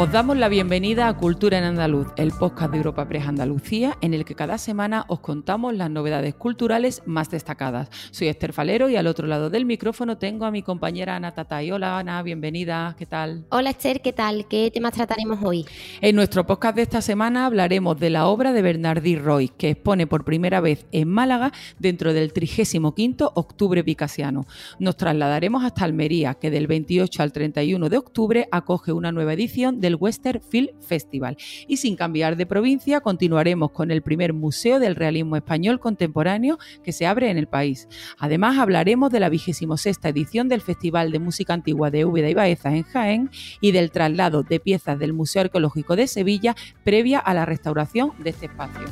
Os damos la bienvenida a Cultura en Andaluz, el podcast de Europa Press Andalucía, en el que cada semana os contamos las novedades culturales más destacadas. Soy Esther Falero y al otro lado del micrófono tengo a mi compañera Ana Tatay. Hola Ana, bienvenida, ¿qué tal? Hola Esther, ¿qué tal? ¿Qué temas trataremos hoy? En nuestro podcast de esta semana hablaremos de la obra de Bernardí Roy, que expone por primera vez en Málaga dentro del 35 Octubre Picasiano. Nos trasladaremos hasta Almería, que del 28 al 31 de octubre acoge una nueva edición del Western Film Festival. Y sin cambiar de provincia, continuaremos con el primer Museo del Realismo Español Contemporáneo que se abre en el país. Además, hablaremos de la 26 edición del Festival de Música Antigua de Úbeda y Baeza en Jaén y del traslado de piezas del Museo Arqueológico de Sevilla previa a la restauración de este espacio.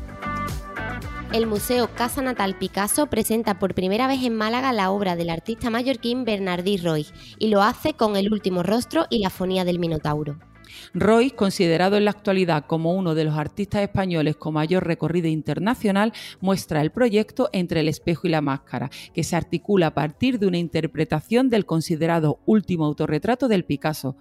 El Museo Casa Natal Picasso presenta por primera vez en Málaga la obra del artista mallorquín Bernardí Roy y lo hace con El último rostro y la fonía del Minotauro. Roy, considerado en la actualidad como uno de los artistas españoles con mayor recorrido internacional, muestra el proyecto Entre el espejo y la máscara, que se articula a partir de una interpretación del considerado último autorretrato del Picasso,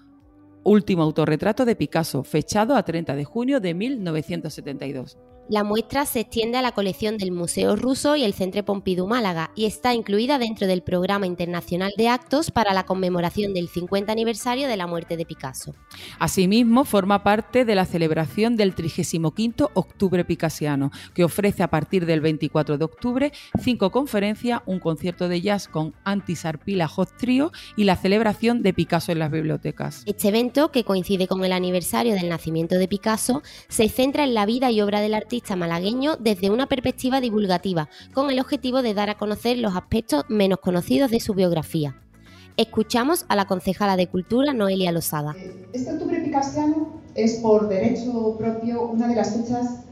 último autorretrato de Picasso, fechado a 30 de junio de 1972. La muestra se extiende a la colección del Museo Ruso y el Centro Pompidou Málaga y está incluida dentro del Programa Internacional de Actos para la conmemoración del 50 aniversario de la muerte de Picasso. Asimismo, forma parte de la celebración del 35 Octubre Picasiano, que ofrece a partir del 24 de octubre cinco conferencias, un concierto de jazz con Antisarpila Hot Trio y la celebración de Picasso en las bibliotecas. Este evento, que coincide con el aniversario del nacimiento de Picasso, se centra en la vida y obra del artista malagueño desde una perspectiva divulgativa, con el objetivo de dar a conocer los aspectos menos conocidos de su biografía. Escuchamos a la concejala de Cultura, Noelia Losada. Este octubre picasiano es por derecho propio una de las fechas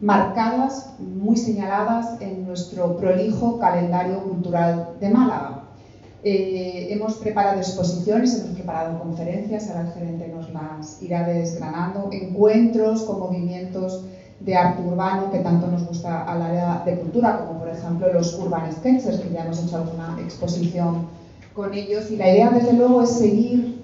marcadas, muy señaladas en nuestro prolijo calendario cultural de Málaga. Eh, hemos preparado exposiciones, hemos preparado conferencias, ahora el gerente nos las irá desgranando, encuentros con movimientos de arte urbano que tanto nos gusta al área de cultura, como por ejemplo los Urban Sketchers, que ya hemos hecho alguna exposición con ellos. Y la idea, desde luego, es seguir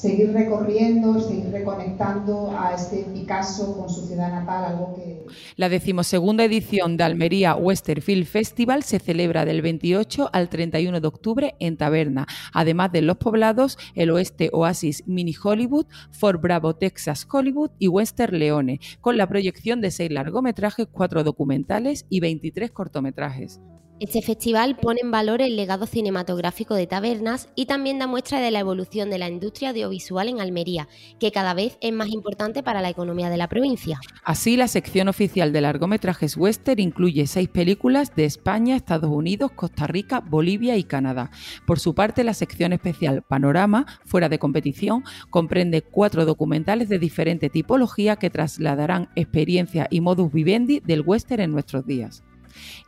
seguir recorriendo, seguir reconectando a este Picasso con su ciudad natal, algo que... La decimosegunda edición de Almería Westerfield Festival se celebra del 28 al 31 de octubre en Taberna, además de los poblados el Oeste Oasis Mini Hollywood, Fort Bravo Texas Hollywood y Western Leone, con la proyección de seis largometrajes, cuatro documentales y 23 cortometrajes. Este festival pone en valor el legado cinematográfico de Tabernas y también da muestra de la evolución de la industria audiovisual en Almería, que cada vez es más importante para la economía de la provincia. Así, la sección oficial de largometrajes western incluye seis películas de España, Estados Unidos, Costa Rica, Bolivia y Canadá. Por su parte, la sección especial Panorama, fuera de competición, comprende cuatro documentales de diferente tipología que trasladarán experiencia y modus vivendi del western en nuestros días.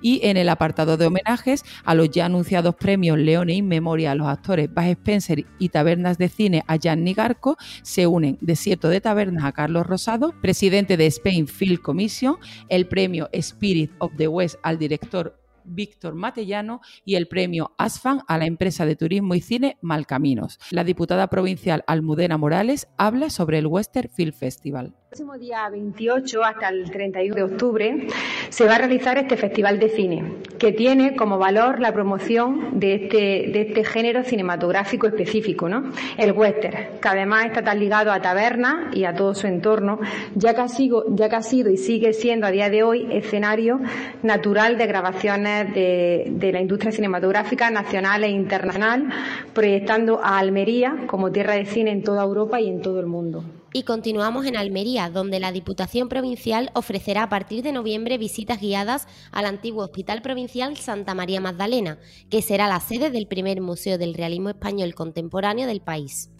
Y en el apartado de homenajes a los ya anunciados premios Leone in Memoria a los actores Bas Spencer y Tabernas de Cine a Jan Nigarco, se unen Desierto de Tabernas a Carlos Rosado, presidente de Spain Film Commission, el premio Spirit of the West al director Víctor Matellano y el premio ASFAN a la empresa de turismo y cine Malcaminos. La diputada provincial Almudena Morales habla sobre el Western Film Festival. El próximo día 28 hasta el 31 de octubre se va a realizar este festival de cine, que tiene como valor la promoción de este, de este género cinematográfico específico, ¿no? el western, que además está tan ligado a taberna y a todo su entorno, ya que, ha sido, ya que ha sido y sigue siendo a día de hoy escenario natural de grabaciones de, la industria cinematográfica nacional e internacional, proyectando a Almería como tierra de cine en toda Europa y en todo el mundo. Y continuamos en Almería, donde la Diputación Provincial ofrecerá a partir de noviembre visitas guiadas al antiguo Hospital Provincial Santa María Magdalena, que será la sede del primer Museo del Realismo Español Contemporáneo del país.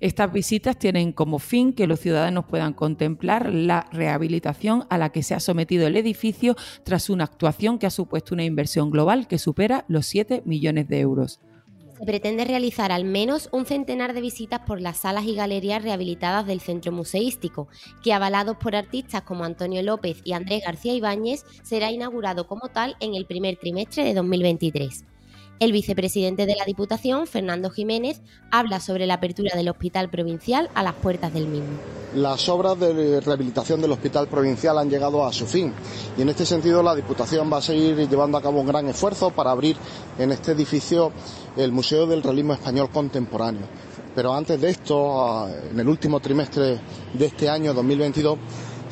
Estas visitas tienen como fin que los ciudadanos puedan contemplar la rehabilitación a la que se ha sometido el edificio tras una actuación que ha supuesto una inversión global que supera los 7 millones de euros. Se pretende realizar al menos un centenar de visitas por las salas y galerías rehabilitadas del centro museístico, que avalados por artistas como Antonio López y Andrés García Ibáñez, será inaugurado como tal en el primer trimestre de 2023. El vicepresidente de la Diputación, Fernando Jiménez, habla sobre la apertura del Hospital Provincial a las puertas del mismo. Las obras de rehabilitación del Hospital Provincial han llegado a su fin y en este sentido la Diputación va a seguir llevando a cabo un gran esfuerzo para abrir en este edificio el Museo del Realismo Español Contemporáneo. Pero antes de esto, en el último trimestre de este año 2022,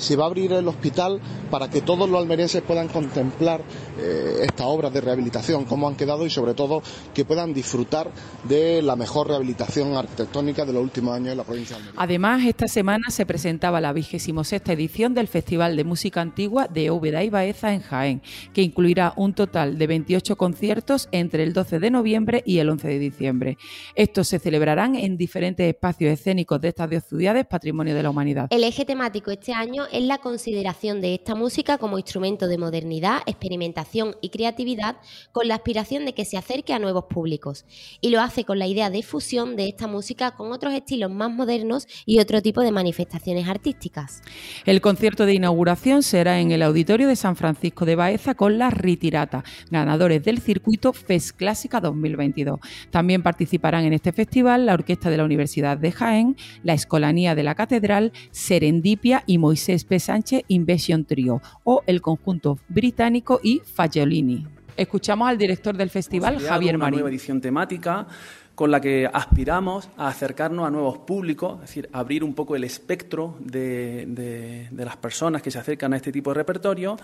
se va a abrir el hospital para que todos los almerienses puedan contemplar eh, esta obra de rehabilitación, cómo han quedado y sobre todo que puedan disfrutar de la mejor rehabilitación arquitectónica de los últimos años en la provincia de Almería. Además, esta semana se presentaba la vigésimo sexta edición del Festival de Música Antigua de Úbeda y Baeza en Jaén, que incluirá un total de 28 conciertos entre el 12 de noviembre y el 11 de diciembre. Estos se celebrarán en diferentes espacios escénicos de estas dos ciudades, Patrimonio de la Humanidad. El eje temático este año es la consideración de esta música como instrumento de modernidad, experimentación y creatividad con la aspiración de que se acerque a nuevos públicos. Y lo hace con la idea de fusión de esta música con otros estilos más modernos y otro tipo de manifestaciones artísticas. El concierto de inauguración será en el Auditorio de San Francisco de Baeza con la Ritirata, ganadores del circuito FES Clásica 2022. También participarán en este festival la Orquesta de la Universidad de Jaén, la Escolanía de la Catedral, Serendipia y Moisés P. Sánchez Invasion Trio o el conjunto británico y Fagiolini. Escuchamos al director del festival, Javier una Marín. nueva edición temática con la que aspiramos a acercarnos a nuevos públicos, es decir, abrir un poco el espectro de, de- de las personas que se acercan a este tipo de repertorio.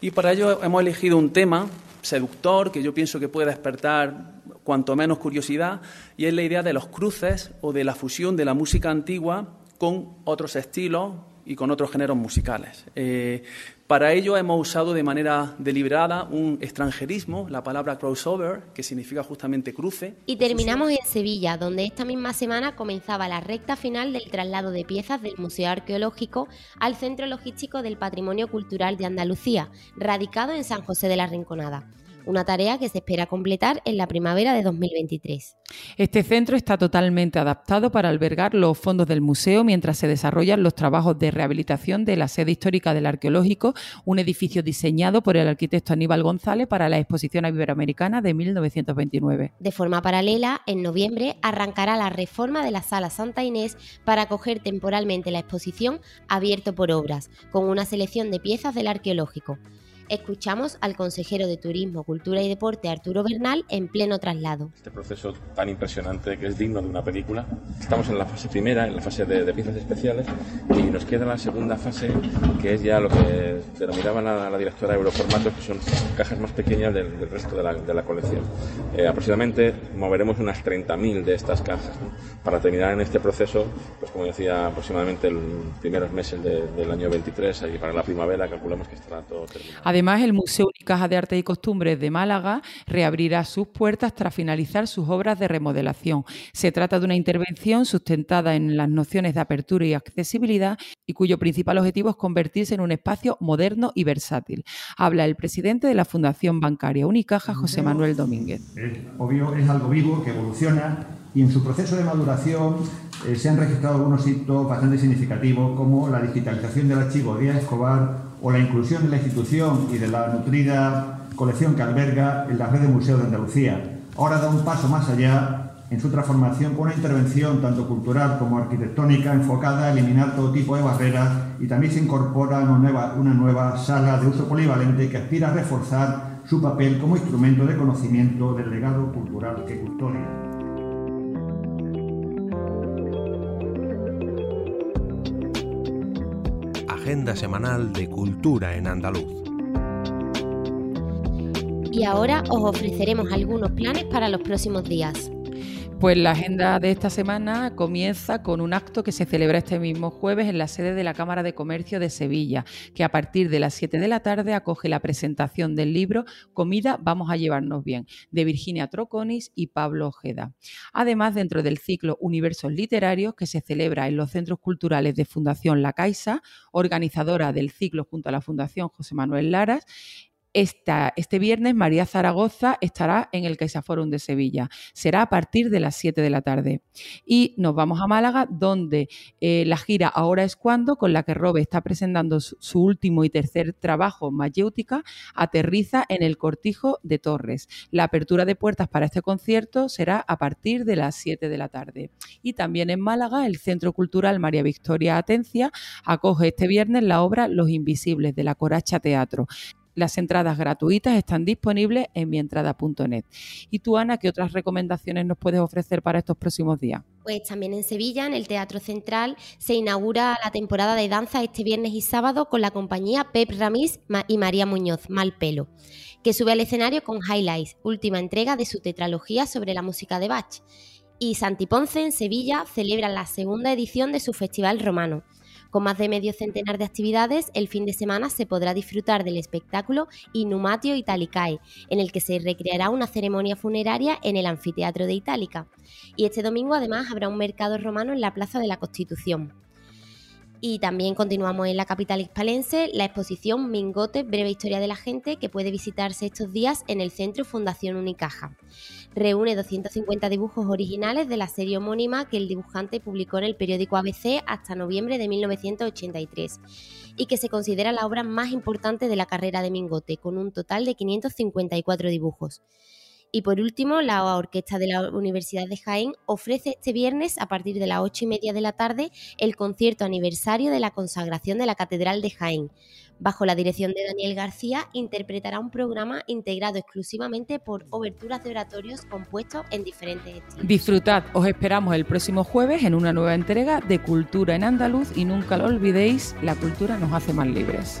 Y para ello hemos elegido un tema seductor que yo pienso que puede despertar cuanto menos curiosidad, y es la idea de los cruces o de la fusión de la música antigua con otros estilos y con otros géneros musicales. Eh, para ello hemos usado de manera deliberada un extranjerismo, la palabra crossover, que significa justamente cruce. Y terminamos en Sevilla, donde esta misma semana comenzaba la recta final del traslado de piezas del Museo Arqueológico al Centro Logístico del Patrimonio Cultural de Andalucía, radicado en San José de la Rinconada. Una tarea que se espera completar en la primavera de 2023. Este centro está totalmente adaptado para albergar los fondos del museo mientras se desarrollan los trabajos de rehabilitación de la sede histórica del arqueológico, un edificio diseñado por el arquitecto Aníbal González para la exposición iberoamericana de 1929. De forma paralela, en noviembre arrancará la reforma de la Sala Santa Inés para acoger temporalmente la exposición Abierto por Obras, con una selección de piezas del arqueológico. Escuchamos al consejero de Turismo, Cultura y Deporte, Arturo Bernal, en pleno traslado. este proceso tan impresionante que es digno de una película. Estamos en la fase primera, en la fase de, piezas especiales, y nos queda la segunda fase, que es ya lo que denominaba la, la directora Euroformatos, que son cajas más pequeñas del, resto de la, colección. Eh, aproximadamente moveremos unas 30.000 de estas cajas para terminar en este proceso, pues como decía, aproximadamente los primeros meses de- del año 23 y para la primavera calculamos que estará todo terminado. Además, el Museo Unicaja de Arte y Costumbres de Málaga reabrirá sus puertas tras finalizar sus obras de remodelación. Se trata de una intervención sustentada en las nociones de apertura y accesibilidad y cuyo principal objetivo es convertirse en un espacio moderno y versátil. Habla el presidente de la Fundación Bancaria Unicaja, José Manuel Domínguez. Obvio, es algo vivo que evoluciona y en su proceso de maduración eh, se han registrado algunos hitos bastante significativos como la digitalización del archivo Díaz Escobar o la inclusión de la institución y de la nutrida colección que alberga en la red de museos de Andalucía. Ahora da un paso más allá en su transformación con una intervención tanto cultural como arquitectónica enfocada a eliminar todo tipo de barreras y también se incorpora una nueva, una nueva sala de uso polivalente que aspira a reforzar su papel como instrumento de conocimiento del legado cultural que custodia. Agenda semanal de Cultura en Andaluz. Y ahora os ofreceremos algunos planes para los próximos días. Pues la agenda de esta semana comienza con un acto que se celebra este mismo jueves en la sede de la Cámara de Comercio de Sevilla, que a partir de las 7 de la tarde acoge la presentación del libro Comida vamos a llevarnos bien, de Virginia Troconis y Pablo Ojeda. Además, dentro del ciclo Universos Literarios, que se celebra en los centros culturales de Fundación La Caixa, organizadora del ciclo junto a la Fundación José Manuel Laras, este viernes María Zaragoza estará en el CaixaForum de Sevilla. Será a partir de las 7 de la tarde. Y nos vamos a Málaga, donde eh, la gira Ahora es cuando, con la que Robe está presentando su, último y tercer trabajo, Mayéutica, aterriza en el Cortijo de Torres. La apertura de puertas para este concierto será a partir de las 7 de la tarde. Y también en Málaga, el Centro Cultural María Victoria Atencia acoge este viernes la obra Los Invisibles de la Coracha Teatro. Las entradas gratuitas están disponibles en mientrada.net. ¿Y tú, Ana, qué otras recomendaciones nos puedes ofrecer para estos próximos días? Pues también en Sevilla, en el Teatro Central, se inaugura la temporada de danza este viernes y sábado con la compañía Pep Ramis y María Muñoz, Mal Pelo, que sube al escenario con Highlights, última entrega de su tetralogía sobre la música de Bach. Y Santi Ponce, en Sevilla, celebra la segunda edición de su Festival Romano con más de medio centenar de actividades, el fin de semana se podrá disfrutar del espectáculo Inumatio Italicae, en el que se recreará una ceremonia funeraria en el anfiteatro de Itálica. Y este domingo además habrá un mercado romano en la Plaza de la Constitución. Y también continuamos en la capital hispalense la exposición Mingote, breve historia de la gente, que puede visitarse estos días en el Centro Fundación Unicaja. Reúne 250 dibujos originales de la serie homónima que el dibujante publicó en el periódico ABC hasta noviembre de 1983 y que se considera la obra más importante de la carrera de Mingote, con un total de 554 dibujos. Y por último, la Orquesta de la Universidad de Jaén ofrece este viernes, a partir de las ocho y media de la tarde, el concierto aniversario de la consagración de la Catedral de Jaén. Bajo la dirección de Daniel García, interpretará un programa integrado exclusivamente por oberturas de oratorios compuestos en diferentes estilos. Disfrutad, os esperamos el próximo jueves en una nueva entrega de Cultura en Andaluz y nunca lo olvidéis, la cultura nos hace más libres.